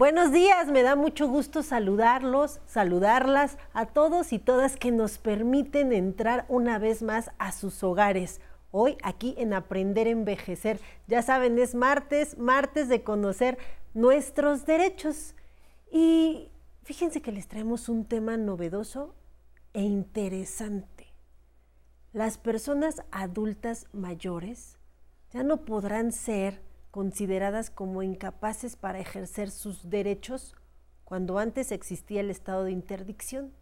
Buenos días, me da mucho gusto saludarlos, saludarlas a todos y todas que nos permiten entrar una vez más a sus hogares. Hoy aquí en Aprender a Envejecer. Ya saben, es martes, martes de conocer nuestros derechos. Y fíjense que les traemos un tema novedoso e interesante. Las personas adultas mayores ya no podrán ser consideradas como incapaces para ejercer sus derechos cuando antes existía el estado de interdicción.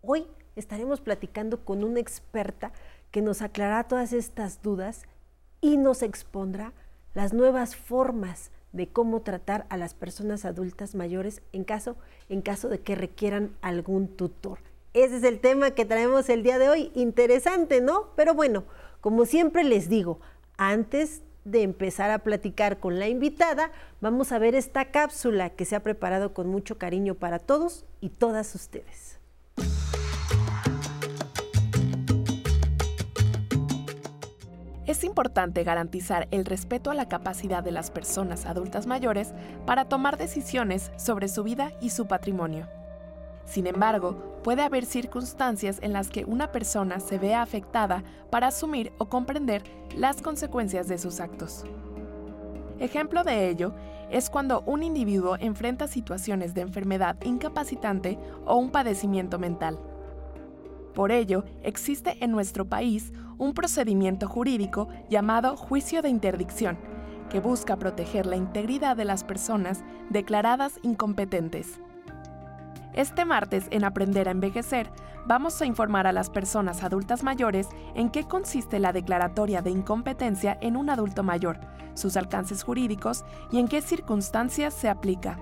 Hoy estaremos platicando con una experta que nos aclarará todas estas dudas y nos expondrá las nuevas formas de cómo tratar a las personas adultas mayores en caso, en caso de que requieran algún tutor. Ese es el tema que traemos el día de hoy. Interesante, ¿no? Pero bueno, como siempre les digo, antes de empezar a platicar con la invitada, vamos a ver esta cápsula que se ha preparado con mucho cariño para todos y todas ustedes. Es importante garantizar el respeto a la capacidad de las personas adultas mayores para tomar decisiones sobre su vida y su patrimonio. Sin embargo, puede haber circunstancias en las que una persona se vea afectada para asumir o comprender las consecuencias de sus actos. Ejemplo de ello es cuando un individuo enfrenta situaciones de enfermedad incapacitante o un padecimiento mental. Por ello, existe en nuestro país un procedimiento jurídico llamado juicio de interdicción, que busca proteger la integridad de las personas declaradas incompetentes. Este martes en Aprender a Envejecer vamos a informar a las personas adultas mayores en qué consiste la declaratoria de incompetencia en un adulto mayor, sus alcances jurídicos y en qué circunstancias se aplica.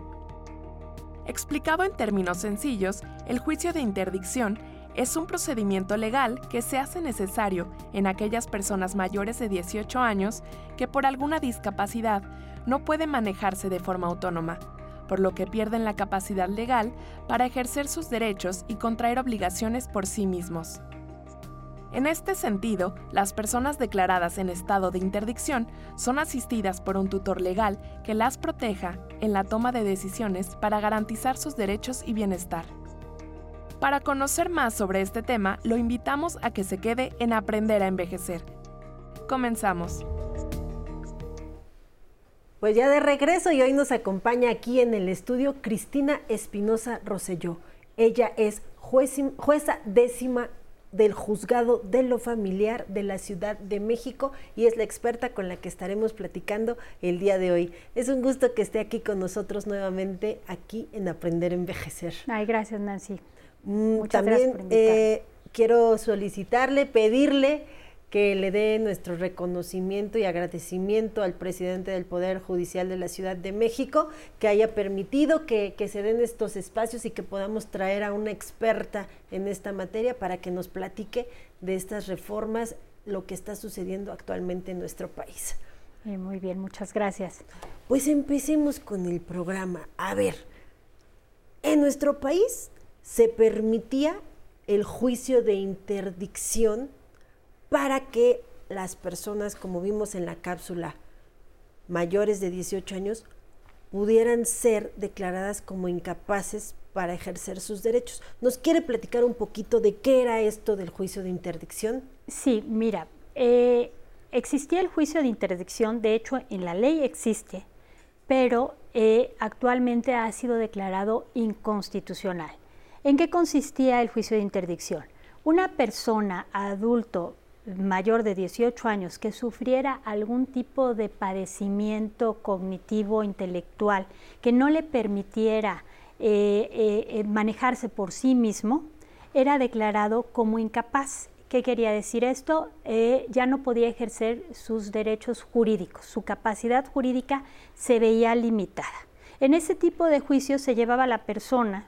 Explicado en términos sencillos, el juicio de interdicción es un procedimiento legal que se hace necesario en aquellas personas mayores de 18 años que por alguna discapacidad no pueden manejarse de forma autónoma por lo que pierden la capacidad legal para ejercer sus derechos y contraer obligaciones por sí mismos. En este sentido, las personas declaradas en estado de interdicción son asistidas por un tutor legal que las proteja en la toma de decisiones para garantizar sus derechos y bienestar. Para conocer más sobre este tema, lo invitamos a que se quede en Aprender a Envejecer. Comenzamos. Pues ya de regreso y hoy nos acompaña aquí en el estudio Cristina Espinosa Roselló. Ella es jueza décima del juzgado de lo familiar de la Ciudad de México y es la experta con la que estaremos platicando el día de hoy. Es un gusto que esté aquí con nosotros nuevamente aquí en Aprender a Envejecer. Ay, gracias Nancy. Mm, Muchas también gracias eh, quiero solicitarle, pedirle que le dé nuestro reconocimiento y agradecimiento al presidente del Poder Judicial de la Ciudad de México, que haya permitido que, se den estos espacios y que podamos traer a una experta en esta materia para que nos platique de estas reformas, lo que está sucediendo actualmente en nuestro país. muy bien, muchas gracias. Pues empecemos con el programa. A ver, en nuestro país se permitía el juicio de interdicción para que las personas, como vimos en la cápsula, mayores de 18 años, pudieran ser declaradas como incapaces para ejercer sus derechos. ¿Nos quiere platicar un poquito de qué era esto del juicio de interdicción? Sí, mira, eh, existía el juicio de interdicción, de hecho en la ley existe, pero eh, actualmente ha sido declarado inconstitucional. ¿En qué consistía el juicio de interdicción? Una persona adulto mayor de 18 años que sufriera algún tipo de padecimiento cognitivo intelectual que no le permitiera eh, eh, eh, manejarse por sí mismo, era declarado como incapaz. ¿Qué quería decir esto? ya no podía ejercer sus derechos jurídicos, su capacidad jurídica se veía limitada. En ese tipo de juicios se llevaba a la persona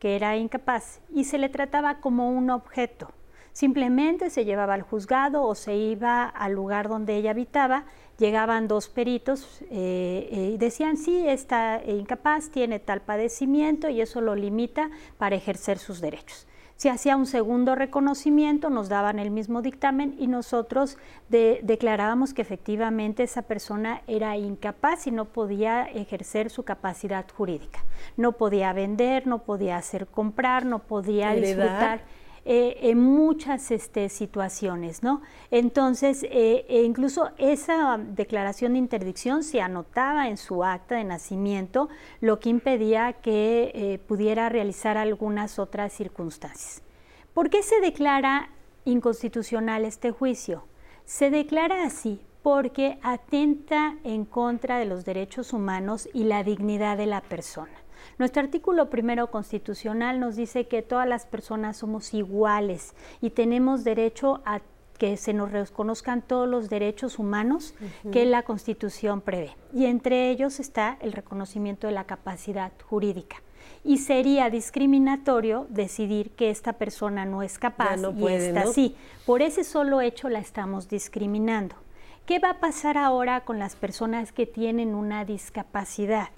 que era incapaz y se le trataba como un objeto, Simplemente se llevaba al juzgado o se iba al lugar donde ella habitaba, llegaban dos peritos eh, eh, y decían, sí, está incapaz, tiene tal padecimiento y eso lo limita para ejercer sus derechos. Se hacía un segundo reconocimiento, nos daban el mismo dictamen y nosotros declarábamos que efectivamente esa persona era incapaz y no podía ejercer su capacidad jurídica. No podía vender, no podía hacer comprar, no podía disfrutar eh, en muchas este, situaciones, ¿no? Entonces, eh, e incluso esa declaración de interdicción se anotaba en su acta de nacimiento, lo que impedía que eh, pudiera realizar algunas otras circunstancias. ¿Por qué se declara inconstitucional este juicio? Se declara así porque atenta en contra de los derechos humanos y la dignidad de la persona. Nuestro artículo primero constitucional nos dice que todas las personas somos iguales y tenemos derecho a que se nos reconozcan todos los derechos humanos que la Constitución prevé. Y entre ellos está el reconocimiento de la capacidad jurídica. Y sería discriminatorio decidir que esta persona no es capaz y esta sí. Por ese solo hecho la estamos discriminando. ¿Qué va a pasar ahora con las personas que tienen una discapacidad?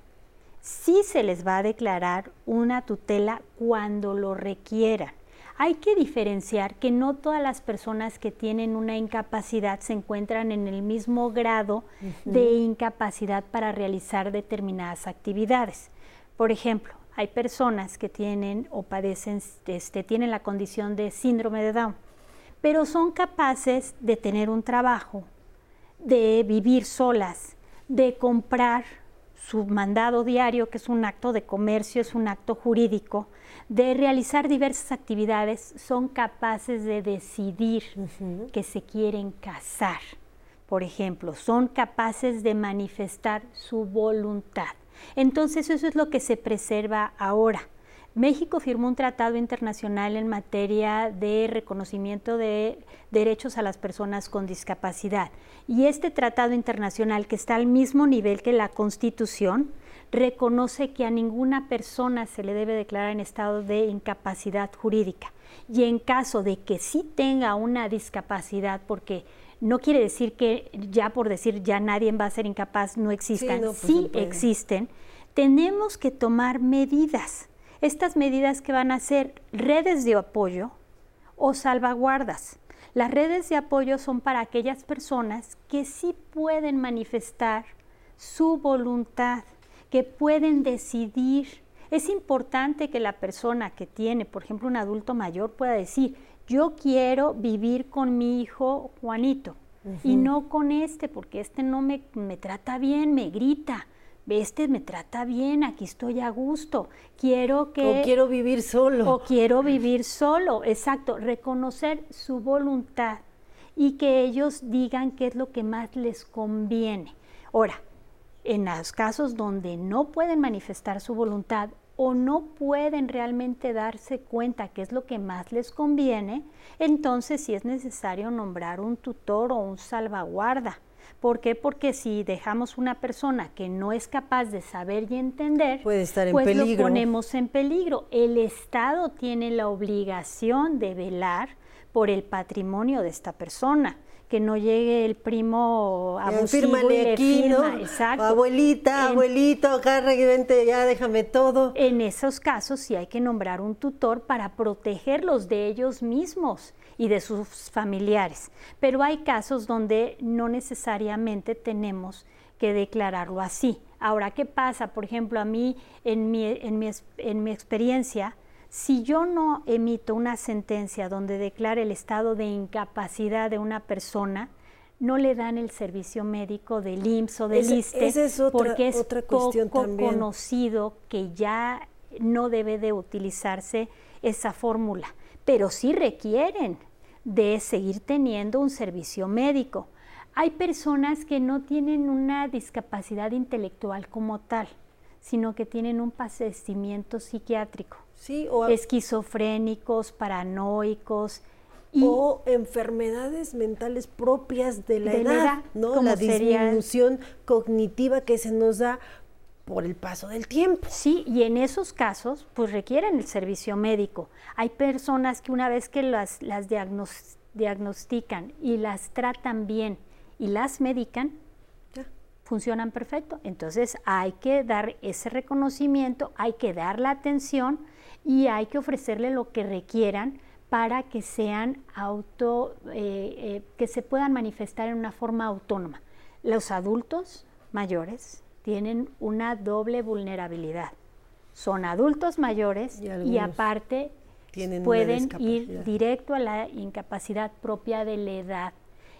Sí se les va a declarar una tutela cuando lo requieran. Hay que diferenciar que no todas las personas que tienen una incapacidad se encuentran en el mismo grado de incapacidad para realizar determinadas actividades. Por ejemplo, hay personas que tienen o padecen, este, tienen la condición de síndrome de Down, pero son capaces de tener un trabajo, de vivir solas, de comprar su mandado diario, que es un acto de comercio, es un acto jurídico, de realizar diversas actividades, son capaces de decidir que se quieren casar. Por ejemplo, son capaces de manifestar su voluntad. Entonces eso es lo que se preserva ahora. México firmó un tratado internacional en materia de reconocimiento de derechos a las personas con discapacidad. Y este tratado internacional, que está al mismo nivel que la Constitución, reconoce que a ninguna persona se le debe declarar en estado de incapacidad jurídica. Y en caso de que sí tenga una discapacidad, porque no quiere decir que ya por decir ya nadie va a ser incapaz, no existan, sí, pues existen, tenemos que tomar medidas estas medidas que van a ser redes de apoyo o salvaguardas. Las redes de apoyo son para aquellas personas que sí pueden manifestar su voluntad, que pueden decidir. Es importante que la persona que tiene, por ejemplo, un adulto mayor pueda decir, yo quiero vivir con mi hijo Juanito y no con este, porque este no me, me trata bien, me grita, este me trata bien, aquí estoy a gusto, quiero que... O quiero vivir solo. O quiero vivir solo, exacto, reconocer su voluntad y que ellos digan qué es lo que más les conviene. Ahora, en los casos donde no pueden manifestar su voluntad o no pueden realmente darse cuenta qué es lo que más les conviene, entonces sí es necesario nombrar un tutor o un salvaguarda ¿Por qué? Porque si dejamos una persona que no es capaz de saber y entender, Puede estar en pues lo ponemos en peligro. El Estado tiene la obligación de velar por el patrimonio de esta persona que no llegue el primo abusivo y le aquí, firma. Exacto. Abuelita, abuelito, acá ya déjame todo. En esos casos sí hay que nombrar un tutor para protegerlos de ellos mismos y de sus familiares. Pero hay casos donde no necesariamente tenemos que declararlo así. Ahora, ¿qué pasa? Por ejemplo, a mí, en mi, en mi, en mi experiencia, si yo no emito una sentencia donde declare el estado de incapacidad de una persona, no le dan el servicio médico del IMSS o del ISTE es otra, porque es otra poco también. conocido que ya no debe de utilizarse esa fórmula pero sí requieren de seguir teniendo un servicio médico. Hay personas que no tienen una discapacidad intelectual como tal, sino que tienen un padecimiento psiquiátrico. Sí, o esquizofrénicos, paranoicos, o enfermedades mentales propias de la edad, ¿no? La disminución cognitiva que se nos da por el paso del tiempo. Sí, y en esos casos, pues requieren el servicio médico. Hay personas que una vez que las, las diagnostican y las tratan bien y las medican, funcionan perfecto. Entonces hay que dar ese reconocimiento, hay que dar la atención y hay que ofrecerle lo que requieran para que sean auto, eh, eh, que se puedan manifestar en una forma autónoma. Los adultos mayores tienen una doble vulnerabilidad. Son adultos mayores y, aparte pueden ir directo a la incapacidad propia de la edad.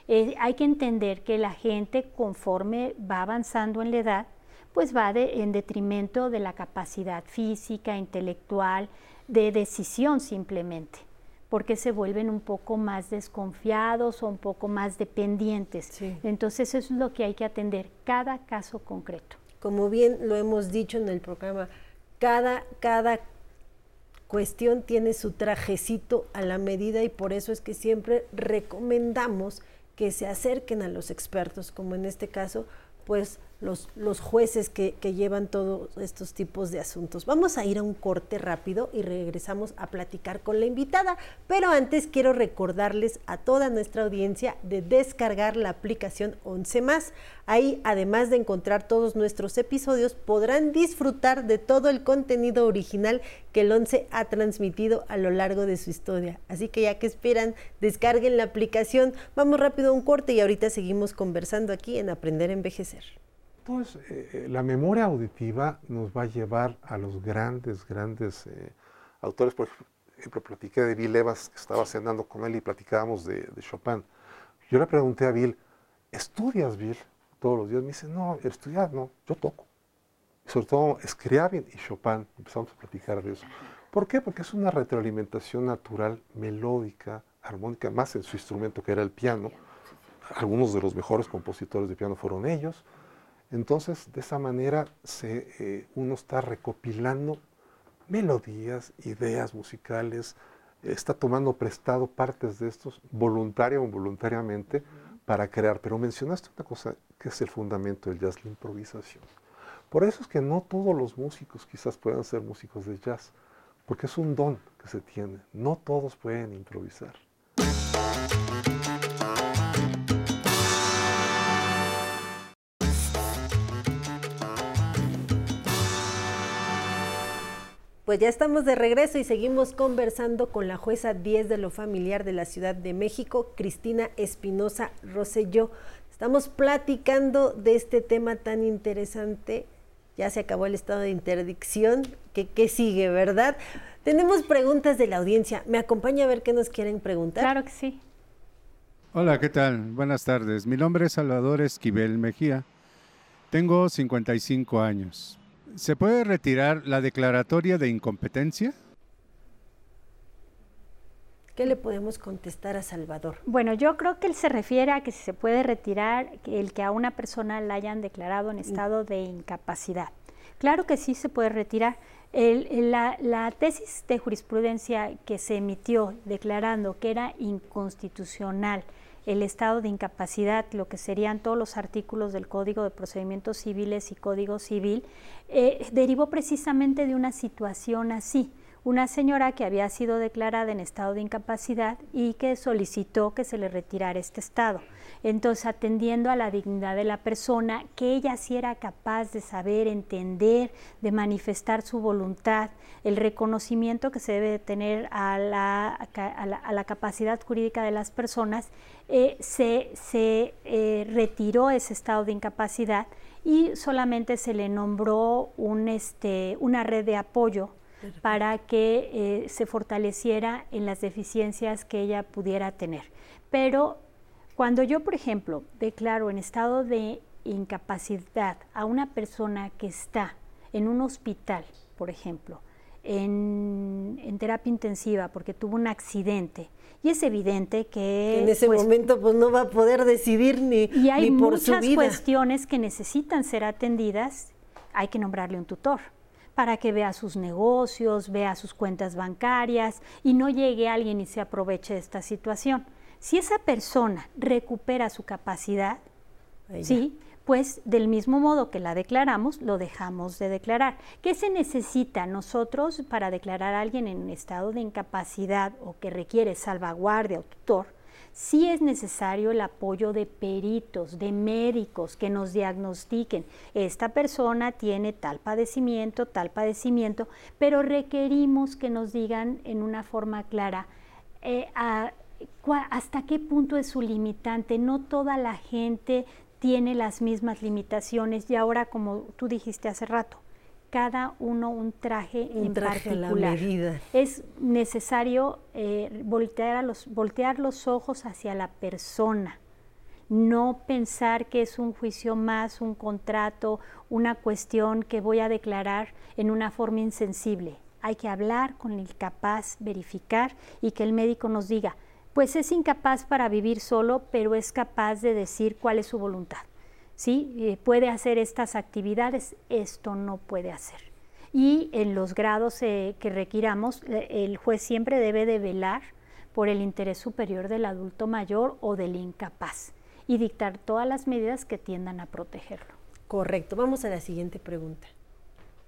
Eh, hay que entender que la gente conforme va avanzando en la edad, pues va en detrimento de la capacidad física, intelectual, de decisión simplemente porque se vuelven un poco más desconfiados o un poco más dependientes. Entonces eso es lo que hay que atender, cada caso concreto. Como bien lo hemos dicho en el programa, cada, cada cuestión tiene su trajecito a la medida y por eso es que siempre recomendamos que se acerquen a los expertos, como en este caso, pues los, jueces que, que, llevan todos estos tipos de asuntos. Vamos a ir a un corte rápido y regresamos a platicar con la invitada, pero antes quiero recordarles a toda nuestra audiencia de descargar la aplicación 11 más. Ahí, además de encontrar todos nuestros episodios, podrán disfrutar de todo el contenido original que el 11 ha transmitido a lo largo de su historia. Así que ya que esperan, descarguen la aplicación. Vamos rápido a un corte y ahorita seguimos conversando aquí en Aprender a Envejecer. Entonces, eh, eh, la memoria auditiva nos va a llevar a los grandes, grandes eh, autores. Por ejemplo, platiqué de Bill Evans, que estaba cenando con él y platicábamos de, Chopin. Yo le pregunté a Bill, ¿estudias, Bill? Todos los días. Me dice, no, estudiar no, yo toco. Y sobre todo, Scriabin y Chopin. Empezamos a platicar de eso. ¿Por qué? Porque es una retroalimentación natural, melódica, armónica, más en su instrumento que era el piano. Algunos de los mejores compositores de piano fueron ellos entonces, de esa manera eh, uno está recopilando melodías, ideas musicales, está tomando prestado partes de estos, voluntaria o involuntariamente, para crear. Pero mencionaste una cosa que es el fundamento del jazz, la improvisación. Por eso es que no todos los músicos quizás puedan ser músicos de jazz, porque es un don que se tiene. No todos pueden improvisar. Pues ya estamos de regreso y seguimos conversando con la jueza 10 de lo familiar de la Ciudad de México, Cristina Espinosa Rosselló. Estamos platicando de este tema tan interesante. Ya se acabó el estado de interdicción. ¿Qué, qué sigue, verdad? Tenemos preguntas de la audiencia. ¿Me acompaña a ver qué nos quieren preguntar? Claro que sí. Hola, ¿qué tal? Buenas tardes. Mi nombre es Salvador Esquivel Mejía. Tengo 55 años. ¿Se puede retirar la declaratoria de incompetencia? ¿Qué le podemos contestar a Salvador? Bueno, yo creo que él se refiere a que si se puede retirar el que a una persona la hayan declarado en estado de incapacidad. Claro que sí se puede retirar. la, la, tesis de jurisprudencia que se emitió declarando que era inconstitucional el estado de incapacidad, lo que serían todos los artículos del Código de Procedimientos Civiles y Código Civil, eh, derivó precisamente de una situación así una señora que había sido declarada en estado de incapacidad y que solicitó que se le retirara este estado. Entonces, atendiendo a la dignidad de la persona, que ella sí era capaz de saber, entender, de manifestar su voluntad, el reconocimiento que se debe tener a la, a la, capacidad jurídica de las personas, eh, se, eh, retiró ese estado de incapacidad y solamente se le nombró un, este, una red de apoyo para que eh, se fortaleciera en las deficiencias que ella pudiera tener. Pero cuando yo, por ejemplo, declaro en estado de incapacidad a una persona que está en un hospital, por ejemplo, en, terapia intensiva porque tuvo un accidente, y es evidente que en ese pues, momento pues no va a poder decidir ni, y hay por su vida. cuestiones que necesitan ser atendidas hay que nombrarle un tutor para que vea sus negocios, vea sus cuentas bancarias y no llegue alguien y se aproveche de esta situación. Si esa persona recupera su capacidad, ¿sí? pues del mismo modo que la declaramos, lo dejamos de declarar. ¿Qué se necesita nosotros para declarar a alguien en estado de incapacidad o que requiere salvaguardia o tutor? Sí es necesario el apoyo de peritos, de médicos que nos diagnostiquen. Esta persona tiene tal padecimiento, tal padecimiento, pero requerimos que nos digan en una forma clara eh, hasta qué punto es su limitante. No toda la gente tiene las mismas limitaciones y ahora, como tú dijiste hace rato, cada uno un traje en particular. Es necesario eh, voltear, los, voltear los ojos hacia la persona, no pensar que es un juicio más, un contrato, una cuestión que voy a declarar en una forma insensible. Hay que hablar con el capaz, verificar y que el médico nos diga, pues es incapaz para vivir solo, pero es capaz de decir cuál es su voluntad. ¿Sí? Eh, puede hacer estas actividades, esto no puede hacer. Y en los grados eh, que requiramos, eh, el juez siempre debe de velar por el interés superior del adulto mayor o del incapaz y dictar todas las medidas que tiendan a protegerlo. Correcto. Vamos a la siguiente pregunta.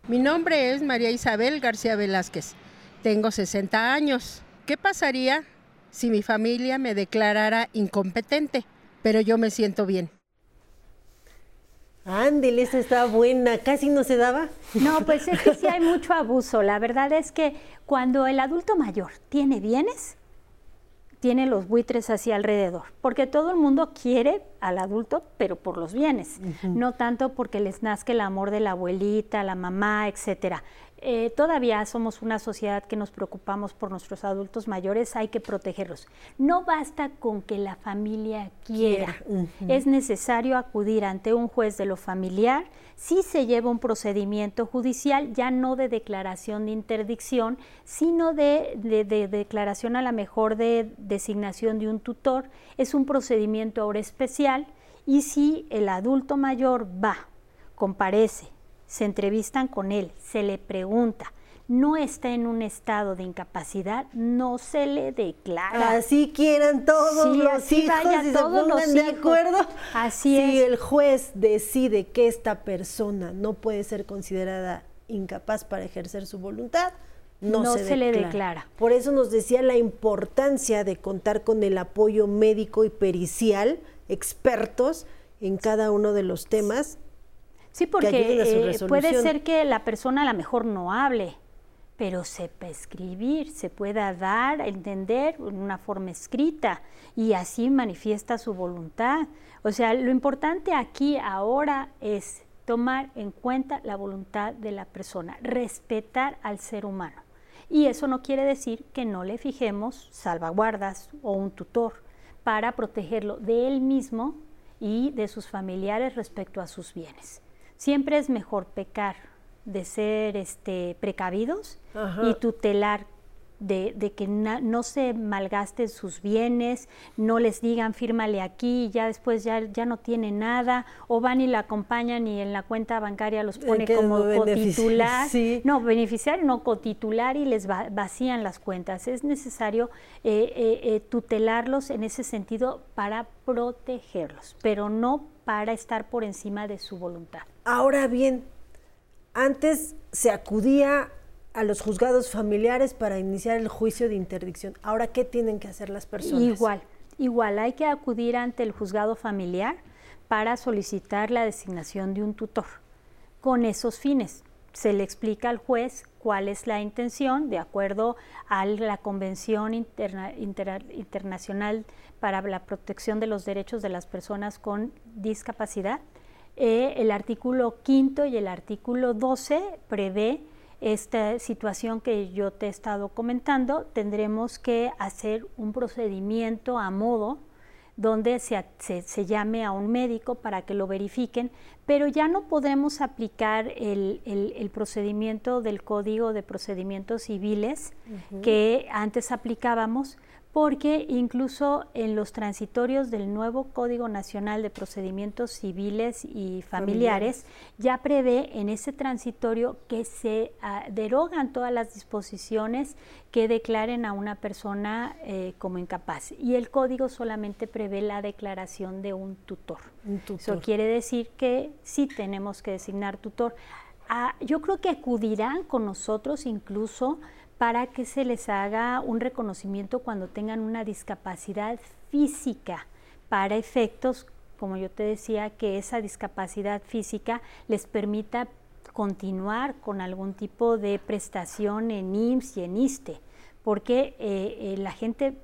Mi nombre es María Isabel García Velázquez. Tengo 60 años. ¿Qué pasaría si mi familia me declarara incompetente, pero yo me siento bien? Ándele, esa está buena, casi no se daba. No, pues es que sí hay mucho abuso. La verdad es que cuando el adulto mayor tiene bienes, tiene los buitres hacia alrededor, porque todo el mundo quiere al adulto, pero por los bienes, no tanto porque les nazca el amor de la abuelita, la mamá, etcétera. Eh, todavía somos una sociedad que nos preocupamos por nuestros adultos mayores, hay que protegerlos. No basta con que la familia quiera, es necesario acudir ante un juez de lo familiar si se lleva un procedimiento judicial, ya no de declaración de interdicción, sino de, de declaración a la mejor de designación de un tutor. Es un procedimiento ahora especial y si el adulto mayor va, comparece, se entrevistan con él, se le pregunta, no está en un estado de incapacidad, no se le declara. Así quieran todos los hijos y todos se de acuerdo. Así es. Si el juez decide que esta persona no puede ser considerada incapaz para ejercer su voluntad, no, se, le declara. Por eso nos decía la importancia de contar con el apoyo médico y pericial, expertos en cada uno de los temas Sí, porque eh, puede ser que la persona a lo mejor no hable, pero sepa escribir, se pueda dar a entender en una forma escrita y así manifiesta su voluntad. O sea, lo importante aquí ahora es tomar en cuenta la voluntad de la persona, respetar al ser humano. Y eso no quiere decir que no le fijemos salvaguardas o un tutor para protegerlo de él mismo y de sus familiares respecto a sus bienes siempre es mejor pecar de ser este, precavidos y tutelar de, que no se malgasten sus bienes, no les digan fírmale aquí y ya después ya, ya no tiene nada, o van y la acompañan y en la cuenta bancaria los pone como cotitular. No, beneficiario, no cotitular y les vacían las cuentas. Es necesario eh, eh, eh, tutelarlos en ese sentido para protegerlos, pero no para estar por encima de su voluntad. Ahora bien, antes se acudía a los juzgados familiares para iniciar el juicio de interdicción. Ahora, ¿qué tienen que hacer las personas? Igual, igual, hay que acudir ante el juzgado familiar para solicitar la designación de un tutor con esos fines. Se le explica al juez cuál es la intención de acuerdo a la Convención Internacional para la Protección de los Derechos de las Personas con Discapacidad. Eh, el artículo quinto y el artículo 12 prevé esta situación que yo te he estado comentando. Tendremos que hacer un procedimiento a modo donde se, se, llame a un médico para que lo verifiquen, pero ya no podremos aplicar el, el, procedimiento del Código de Procedimientos Civiles que antes aplicábamos, porque incluso en los transitorios del nuevo Código Nacional de Procedimientos Civiles y Familiares ya prevé en ese transitorio que se ah, derogan todas las disposiciones que declaren a una persona eh, como incapaz. Y el código solamente prevé la declaración de un tutor. Eso quiere decir que sí tenemos que designar tutor. Ah, yo creo que acudirán con nosotros incluso para que se les haga un reconocimiento cuando tengan una discapacidad física para efectos, como yo te decía, que esa discapacidad física les permita continuar con algún tipo de prestación en IMSS y en ISTE, porque eh, eh, la gente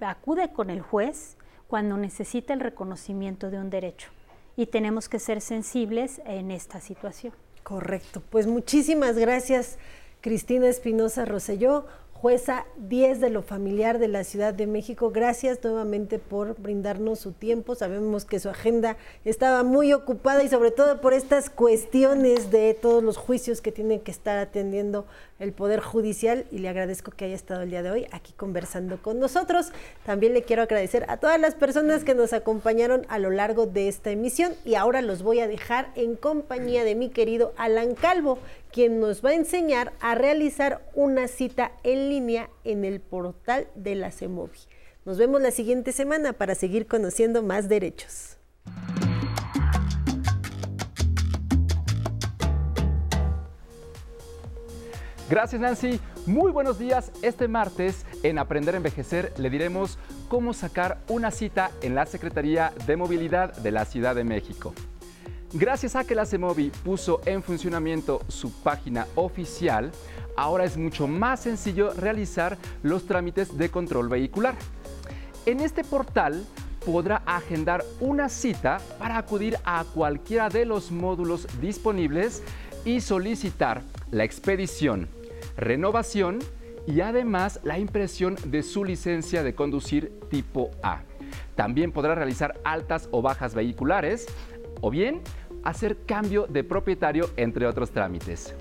acude con el juez cuando necesita el reconocimiento de un derecho y tenemos que ser sensibles en esta situación. Correcto, pues muchísimas gracias Cristina Espinosa Roselló jueza 10 de lo familiar de la Ciudad de México. Gracias nuevamente por brindarnos su tiempo. Sabemos que su agenda estaba muy ocupada y sobre todo por estas cuestiones de todos los juicios que tienen que estar atendiendo el Poder Judicial y le agradezco que haya estado el día de hoy aquí conversando con nosotros. También le quiero agradecer a todas las personas que nos acompañaron a lo largo de esta emisión y ahora los voy a dejar en compañía de mi querido Alan Calvo, quien nos va a enseñar a realizar una cita en línea en el portal de la CEMOVI. Nos vemos la siguiente semana para seguir conociendo más derechos. Gracias Nancy, muy buenos días. Este martes en Aprender a Envejecer le diremos cómo sacar una cita en la Secretaría de Movilidad de la Ciudad de México. Gracias a que la CEMOVI puso en funcionamiento su página oficial, ahora es mucho más sencillo realizar los trámites de control vehicular. En este portal podrá agendar una cita para acudir a cualquiera de los módulos disponibles y solicitar la expedición, renovación y además la impresión de su licencia de conducir tipo A. También podrá realizar altas o bajas vehiculares o bien hacer cambio de propietario, entre otros trámites.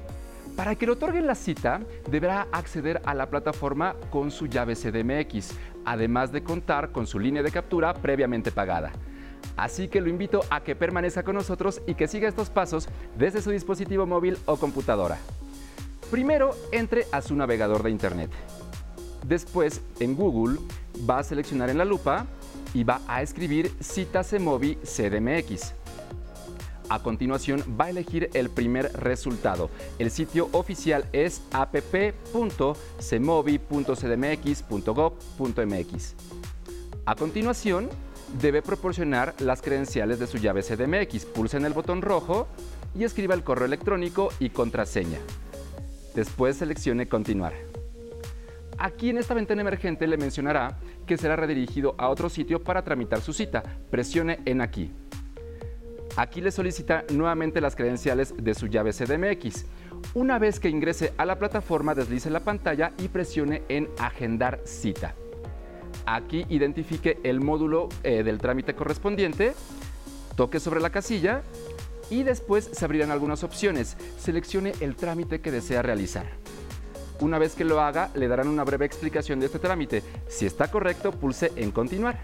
Para que le otorguen la cita, deberá acceder a la plataforma con su llave CDMX, además de contar con su línea de captura previamente pagada. Así que lo invito a que permanezca con nosotros y que siga estos pasos desde su dispositivo móvil o computadora. Primero, entre a su navegador de Internet. Después, en Google, va a seleccionar en la lupa y va a escribir Cita CDMX. A continuación va a elegir el primer resultado. El sitio oficial es app.cemovi.cdmx.gov.mx. A continuación, debe proporcionar las credenciales de su llave CDMX. Pulsa en el botón rojo y escriba el correo electrónico y contraseña. Después seleccione Continuar. Aquí en esta ventana emergente le mencionará que será redirigido a otro sitio para tramitar su cita. Presione en aquí. Aquí le solicita nuevamente las credenciales de su llave CDMX. Una vez que ingrese a la plataforma, deslice la pantalla y presione en Agendar cita. Aquí identifique el módulo eh, del trámite correspondiente, toque sobre la casilla y después se abrirán algunas opciones. Seleccione el trámite que desea realizar. Una vez que lo haga, le darán una breve explicación de este trámite. Si está correcto, pulse en Continuar.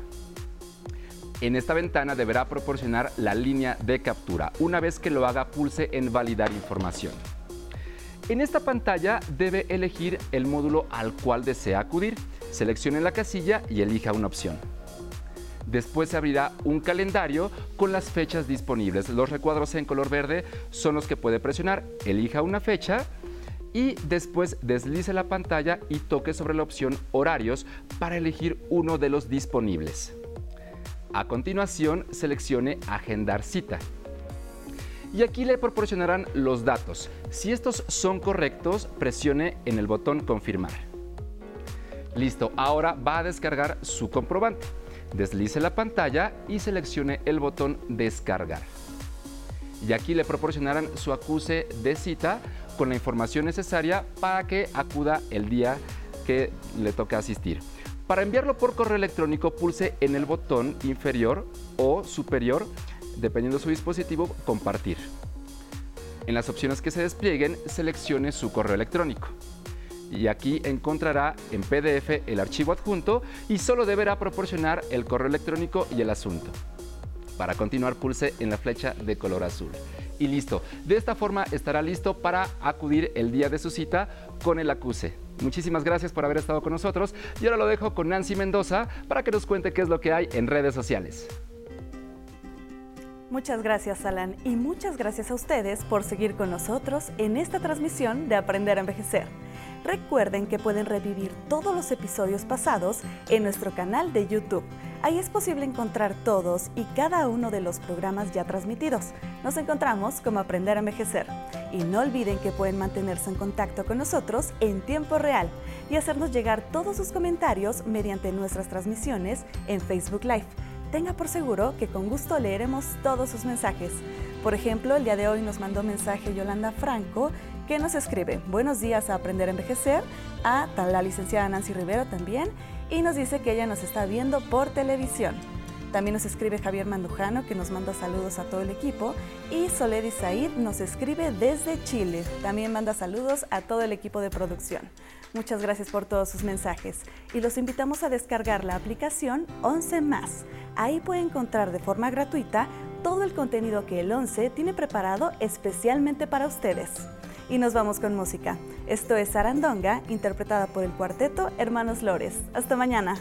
En esta ventana deberá proporcionar la línea de captura. Una vez que lo haga, pulse en Validar información. En esta pantalla debe elegir el módulo al cual desea acudir. Seleccione la casilla y elija una opción. Después se abrirá un calendario con las fechas disponibles. Los recuadros en color verde son los que puede presionar. Elija una fecha y después deslice la pantalla y toque sobre la opción horarios para elegir uno de los disponibles. A continuación, seleccione Agendar cita. Y aquí le proporcionarán los datos. Si estos son correctos, presione en el botón Confirmar. Listo, ahora va a descargar su comprobante. Deslice la pantalla y seleccione el botón Descargar. Y aquí le proporcionarán su acuse de cita con la información necesaria para que acuda el día que le toque asistir. Para enviarlo por correo electrónico, pulse en el botón inferior o superior, dependiendo de su dispositivo, compartir. En las opciones que se desplieguen, seleccione su correo electrónico. Y aquí encontrará en PDF el archivo adjunto y solo deberá proporcionar el correo electrónico y el asunto. Para continuar, pulse en la flecha de color azul. Y listo. De esta forma estará listo para acudir el día de su cita con el acuse. Muchísimas gracias por haber estado con nosotros y ahora lo dejo con Nancy Mendoza para que nos cuente qué es lo que hay en redes sociales. Muchas gracias, Alan, y muchas gracias a ustedes por seguir con nosotros en esta transmisión de Aprender a Envejecer. Recuerden que pueden revivir todos los episodios pasados en nuestro canal de YouTube. Ahí es posible encontrar todos y cada uno de los programas ya transmitidos. Nos encontramos como Aprender a Envejecer. Y no olviden que pueden mantenerse en contacto con nosotros en tiempo real y hacernos llegar todos sus comentarios mediante nuestras transmisiones en Facebook Live. Tenga por seguro que con gusto leeremos todos sus mensajes. Por ejemplo, el día de hoy nos mandó mensaje Yolanda Franco que nos escribe buenos días a Aprender a Envejecer, a la licenciada Nancy Rivero también, y nos dice que ella nos está viendo por televisión. También nos escribe Javier Mandujano, que nos manda saludos a todo el equipo. Y Soledad Said nos escribe desde Chile. También manda saludos a todo el equipo de producción. Muchas gracias por todos sus mensajes. Y los invitamos a descargar la aplicación 11 más. Ahí puede encontrar de forma gratuita todo el contenido que el 11 tiene preparado especialmente para ustedes y nos vamos con música. Esto es Sarandonga, interpretada por el cuarteto Hermanos Lores. Hasta mañana.